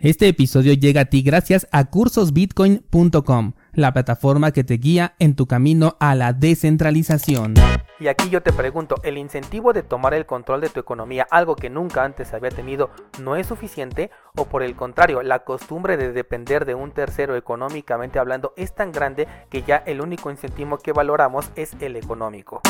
Este episodio llega a ti gracias a cursosbitcoin.com, la plataforma que te guía en tu camino a la descentralización. Y aquí yo te pregunto, ¿el incentivo de tomar el control de tu economía, algo que nunca antes había tenido, no es suficiente? ¿O por el contrario, la costumbre de depender de un tercero económicamente hablando es tan grande que ya el único incentivo que valoramos es el económico?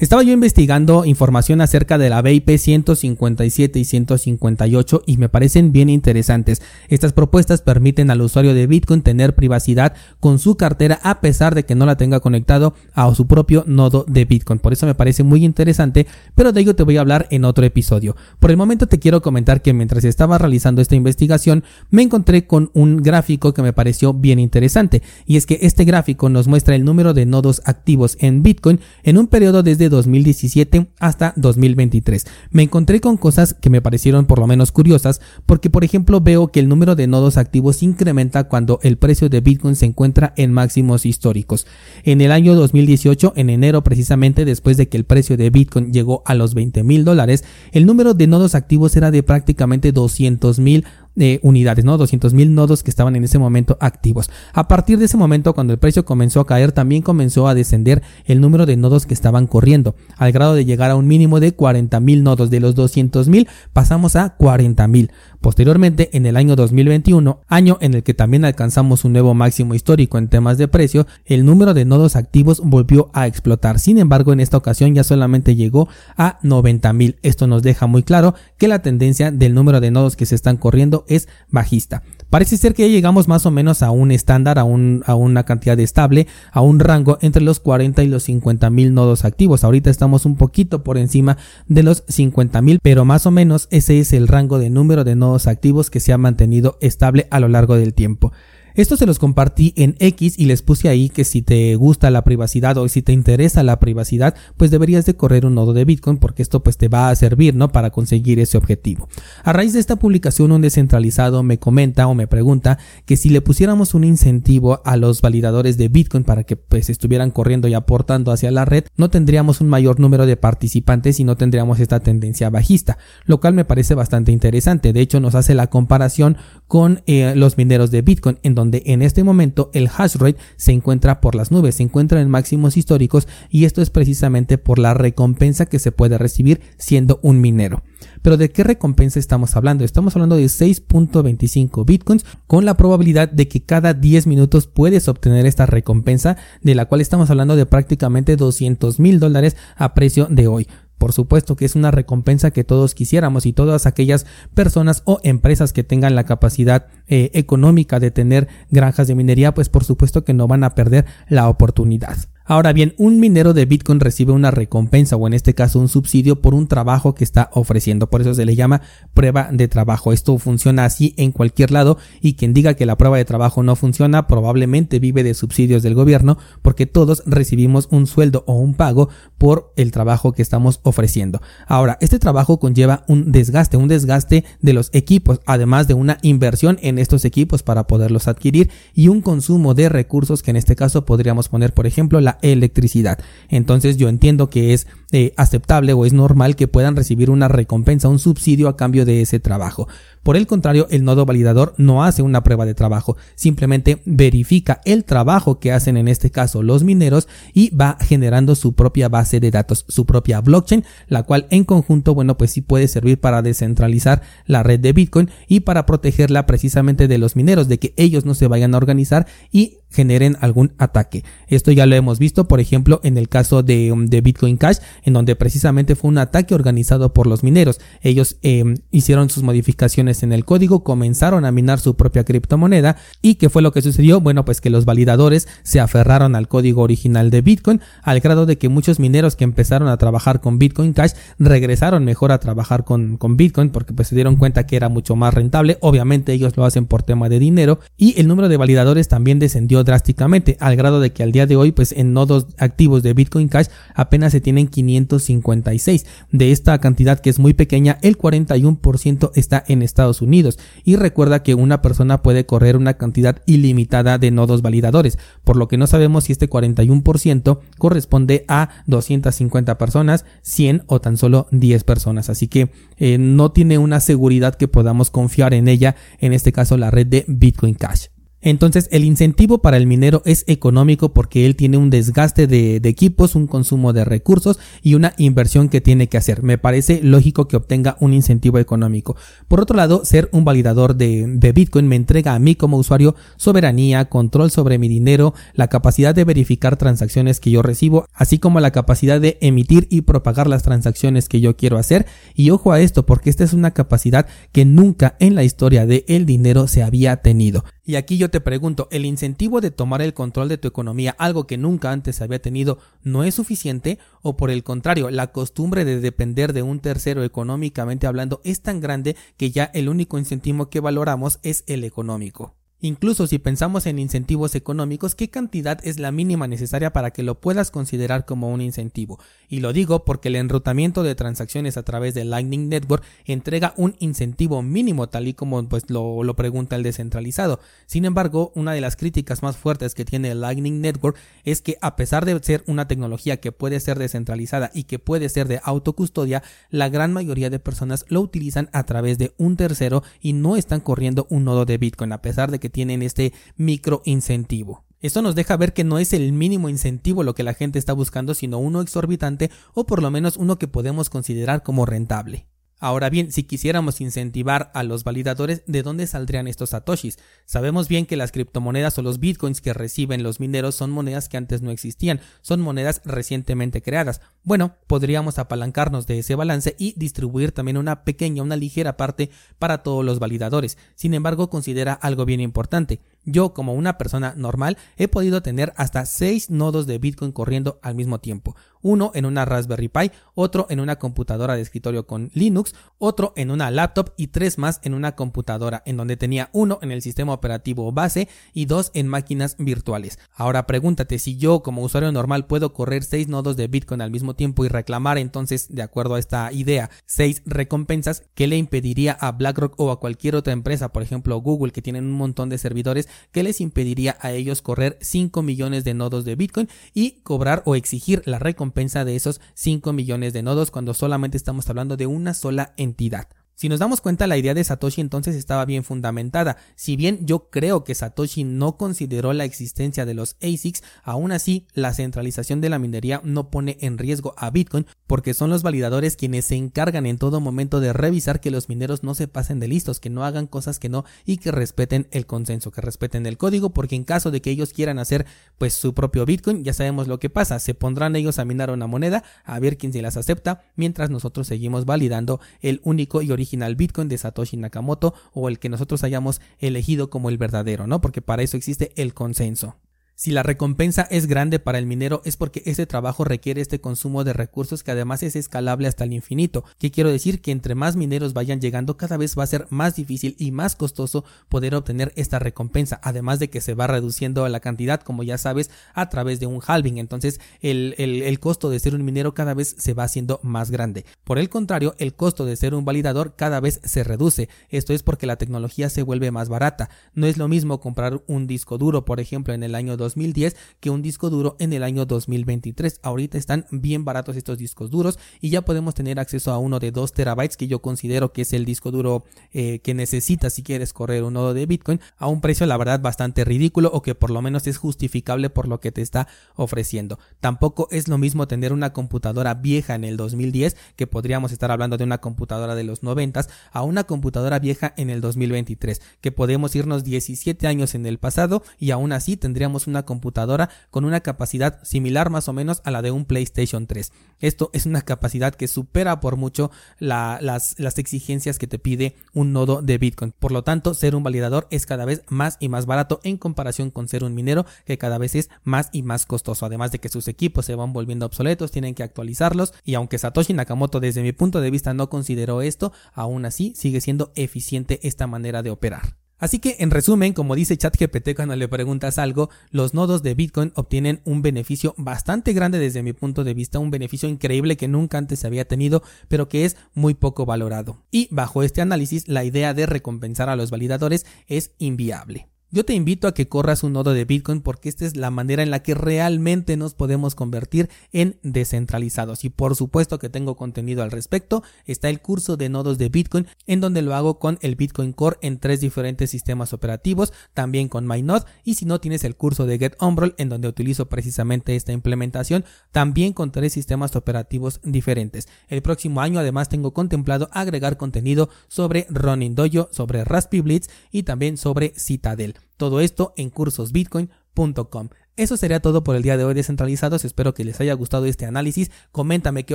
Estaba yo investigando información acerca de la BIP 157 y 158 y me parecen bien interesantes. Estas propuestas permiten al usuario de Bitcoin tener privacidad con su cartera a pesar de que no la tenga conectado a su propio nodo de Bitcoin. Por eso me parece muy interesante, pero de ello te voy a hablar en otro episodio. Por el momento te quiero comentar que mientras estaba realizando esta investigación me encontré con un gráfico que me pareció bien interesante y es que este gráfico nos muestra el número de nodos activos en Bitcoin en un periodo desde 2017 hasta 2023. Me encontré con cosas que me parecieron por lo menos curiosas porque por ejemplo veo que el número de nodos activos incrementa cuando el precio de Bitcoin se encuentra en máximos históricos. En el año 2018, en enero precisamente después de que el precio de Bitcoin llegó a los 20 mil dólares, el número de nodos activos era de prácticamente 200 mil de unidades, ¿no? 200 mil nodos que estaban en ese momento activos. A partir de ese momento, cuando el precio comenzó a caer, también comenzó a descender el número de nodos que estaban corriendo, al grado de llegar a un mínimo de 40 mil nodos. De los 200 mil pasamos a 40 mil. Posteriormente, en el año 2021, año en el que también alcanzamos un nuevo máximo histórico en temas de precio, el número de nodos activos volvió a explotar. Sin embargo, en esta ocasión ya solamente llegó a 90 mil. Esto nos deja muy claro que la tendencia del número de nodos que se están corriendo es bajista. Parece ser que ya llegamos más o menos a un estándar, a, a una cantidad estable, a un rango entre los 40 y los 50 mil nodos activos. Ahorita estamos un poquito por encima de los 50 mil, pero más o menos ese es el rango de número de nodos activos que se ha mantenido estable a lo largo del tiempo. Esto se los compartí en X y les puse ahí que si te gusta la privacidad o si te interesa la privacidad, pues deberías de correr un nodo de Bitcoin porque esto pues te va a servir, ¿no? Para conseguir ese objetivo. A raíz de esta publicación un descentralizado me comenta o me pregunta que si le pusiéramos un incentivo a los validadores de Bitcoin para que pues estuvieran corriendo y aportando hacia la red, no tendríamos un mayor número de participantes y no tendríamos esta tendencia bajista, lo cual me parece bastante interesante. De hecho nos hace la comparación con eh, los mineros de Bitcoin en donde en este momento el hash rate se encuentra por las nubes, se encuentra en máximos históricos y esto es precisamente por la recompensa que se puede recibir siendo un minero. Pero ¿de qué recompensa estamos hablando? Estamos hablando de 6.25 bitcoins con la probabilidad de que cada 10 minutos puedes obtener esta recompensa de la cual estamos hablando de prácticamente 200 mil dólares a precio de hoy. Por supuesto que es una recompensa que todos quisiéramos y todas aquellas personas o empresas que tengan la capacidad eh, económica de tener granjas de minería, pues por supuesto que no van a perder la oportunidad. Ahora bien, un minero de Bitcoin recibe una recompensa o en este caso un subsidio por un trabajo que está ofreciendo. Por eso se le llama prueba de trabajo. Esto funciona así en cualquier lado y quien diga que la prueba de trabajo no funciona probablemente vive de subsidios del gobierno porque todos recibimos un sueldo o un pago por el trabajo que estamos ofreciendo. Ahora, este trabajo conlleva un desgaste, un desgaste de los equipos, además de una inversión en estos equipos para poderlos adquirir y un consumo de recursos que en este caso podríamos poner, por ejemplo, la electricidad. Entonces yo entiendo que es eh, aceptable o es normal que puedan recibir una recompensa, un subsidio a cambio de ese trabajo. Por el contrario, el nodo validador no hace una prueba de trabajo, simplemente verifica el trabajo que hacen en este caso los mineros y va generando su propia base de datos, su propia blockchain, la cual en conjunto, bueno, pues sí puede servir para descentralizar la red de Bitcoin y para protegerla precisamente de los mineros, de que ellos no se vayan a organizar y generen algún ataque. Esto ya lo hemos visto, por ejemplo, en el caso de, de Bitcoin Cash, en donde precisamente fue un ataque organizado por los mineros. Ellos em, hicieron sus modificaciones en el código, comenzaron a minar su propia criptomoneda y ¿qué fue lo que sucedió? Bueno, pues que los validadores se aferraron al código original de Bitcoin, al grado de que muchos mineros que empezaron a trabajar con Bitcoin Cash regresaron mejor a trabajar con, con Bitcoin porque pues se dieron cuenta que era mucho más rentable. Obviamente ellos lo hacen por tema de dinero y el número de validadores también descendió drásticamente al grado de que al día de hoy pues en nodos activos de Bitcoin Cash apenas se tienen 556. De esta cantidad que es muy pequeña, el 41% está en Estados Unidos y recuerda que una persona puede correr una cantidad ilimitada de nodos validadores, por lo que no sabemos si este 41% corresponde a 250 personas, 100 o tan solo 10 personas. Así que eh, no tiene una seguridad que podamos confiar en ella, en este caso la red de Bitcoin Cash. Entonces el incentivo para el minero es económico porque él tiene un desgaste de, equipos, un consumo de recursos y una inversión que tiene que hacer. Me parece lógico que obtenga un incentivo económico. Por otro lado, ser un validador de, Bitcoin me entrega a mí como usuario soberanía, control sobre mi dinero, la capacidad de verificar transacciones que yo recibo, así como la capacidad de emitir y propagar las transacciones que yo quiero hacer. Y ojo a esto porque esta es una capacidad que nunca en la historia del el dinero se había tenido. Y aquí yo te pregunto, ¿el incentivo de tomar el control de tu economía, algo que nunca antes había tenido, no es suficiente? ¿O por el contrario, la costumbre de depender de un tercero económicamente hablando es tan grande que ya el único incentivo que valoramos es el económico? Incluso si pensamos en incentivos económicos, ¿qué cantidad es la mínima necesaria para que lo puedas considerar como un incentivo? Y lo digo porque el enrutamiento de transacciones a través de Lightning Network entrega un incentivo mínimo tal y como pues lo, lo pregunta el descentralizado. Sin embargo, una de las críticas más fuertes que tiene el Lightning Network es que a pesar de ser una tecnología que puede ser descentralizada y que puede ser de autocustodia, la gran mayoría de personas lo utilizan a través de un tercero y no están corriendo un nodo de Bitcoin a pesar de que tienen este micro incentivo. Esto nos deja ver que no es el mínimo incentivo lo que la gente está buscando, sino uno exorbitante o por lo menos uno que podemos considerar como rentable. Ahora bien, si quisiéramos incentivar a los validadores, ¿de dónde saldrían estos satoshis? Sabemos bien que las criptomonedas o los bitcoins que reciben los mineros son monedas que antes no existían, son monedas recientemente creadas. Bueno, podríamos apalancarnos de ese balance y distribuir también una pequeña, una ligera parte para todos los validadores. Sin embargo, considera algo bien importante. Yo, como una persona normal, he podido tener hasta 6 nodos de Bitcoin corriendo al mismo tiempo. Uno en una Raspberry Pi, otro en una computadora de escritorio con Linux, otro en una laptop y tres más en una computadora, en donde tenía uno en el sistema operativo base y dos en máquinas virtuales. Ahora pregúntate si yo, como usuario normal, puedo correr 6 nodos de Bitcoin al mismo tiempo y reclamar entonces, de acuerdo a esta idea, 6 recompensas, ¿qué le impediría a BlackRock o a cualquier otra empresa, por ejemplo Google, que tienen un montón de servidores, que les impediría a ellos correr 5 millones de nodos de Bitcoin y cobrar o exigir la recompensa de esos 5 millones de nodos cuando solamente estamos hablando de una sola entidad. Si nos damos cuenta, la idea de Satoshi entonces estaba bien fundamentada. Si bien yo creo que Satoshi no consideró la existencia de los ASICs, aún así la centralización de la minería no pone en riesgo a Bitcoin porque son los validadores quienes se encargan en todo momento de revisar que los mineros no se pasen de listos, que no hagan cosas que no y que respeten el consenso, que respeten el código, porque en caso de que ellos quieran hacer pues su propio Bitcoin, ya sabemos lo que pasa, se pondrán ellos a minar una moneda, a ver quién se las acepta, mientras nosotros seguimos validando el único y original original Bitcoin de Satoshi Nakamoto o el que nosotros hayamos elegido como el verdadero, ¿no? Porque para eso existe el consenso. Si la recompensa es grande para el minero es porque ese trabajo requiere este consumo de recursos que además es escalable hasta el infinito. ¿Qué quiero decir? Que entre más mineros vayan llegando cada vez va a ser más difícil y más costoso poder obtener esta recompensa. Además de que se va reduciendo la cantidad, como ya sabes, a través de un halving. Entonces el, el costo de ser un minero cada vez se va haciendo más grande. Por el contrario, el costo de ser un validador cada vez se reduce. Esto es porque la tecnología se vuelve más barata. No es lo mismo comprar un disco duro, por ejemplo, en el año 2010 que un disco duro en el año 2023. Ahorita están bien baratos estos discos duros y ya podemos tener acceso a uno de 2 terabytes que yo considero que es el disco duro eh, que necesitas si quieres correr un nodo de Bitcoin a un precio la verdad bastante ridículo o que por lo menos es justificable por lo que te está ofreciendo. Tampoco es lo mismo tener una computadora vieja en el 2010 que podríamos estar hablando de una computadora de los 90 a una computadora vieja en el 2023 que podemos irnos 17 años en el pasado y aún así tendríamos una computadora con una capacidad similar más o menos a la de un PlayStation 3. Esto es una capacidad que supera por mucho las, las exigencias que te pide un nodo de Bitcoin. Por lo tanto, ser un validador es cada vez más y más barato en comparación con ser un minero que cada vez es más y más costoso. Además de que sus equipos se van volviendo obsoletos, tienen que actualizarlos y aunque Satoshi Nakamoto desde mi punto de vista no consideró esto, aún así sigue siendo eficiente esta manera de operar. Así que en resumen, como dice ChatGPT cuando le preguntas algo, los nodos de Bitcoin obtienen un beneficio bastante grande desde mi punto de vista, un beneficio increíble que nunca antes se había tenido, pero que es muy poco valorado. Y bajo este análisis, la idea de recompensar a los validadores es inviable. Yo te invito a que corras un nodo de Bitcoin porque esta es la manera en la que realmente nos podemos convertir en descentralizados. Y por supuesto que tengo contenido al respecto. Está el curso de nodos de Bitcoin en donde lo hago con el Bitcoin Core en tres diferentes sistemas operativos, también con MyNode. Y si no tienes el curso de Get en donde utilizo precisamente esta implementación, también con tres sistemas operativos diferentes. El próximo año además tengo contemplado agregar contenido sobre Ronin Dojo, sobre Raspberry Blitz y también sobre Citadel. Todo esto en cursosbitcoin.com. Eso sería todo por el día de hoy descentralizados. Espero que les haya gustado este análisis. Coméntame qué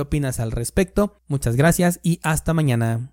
opinas al respecto. Muchas gracias y hasta mañana.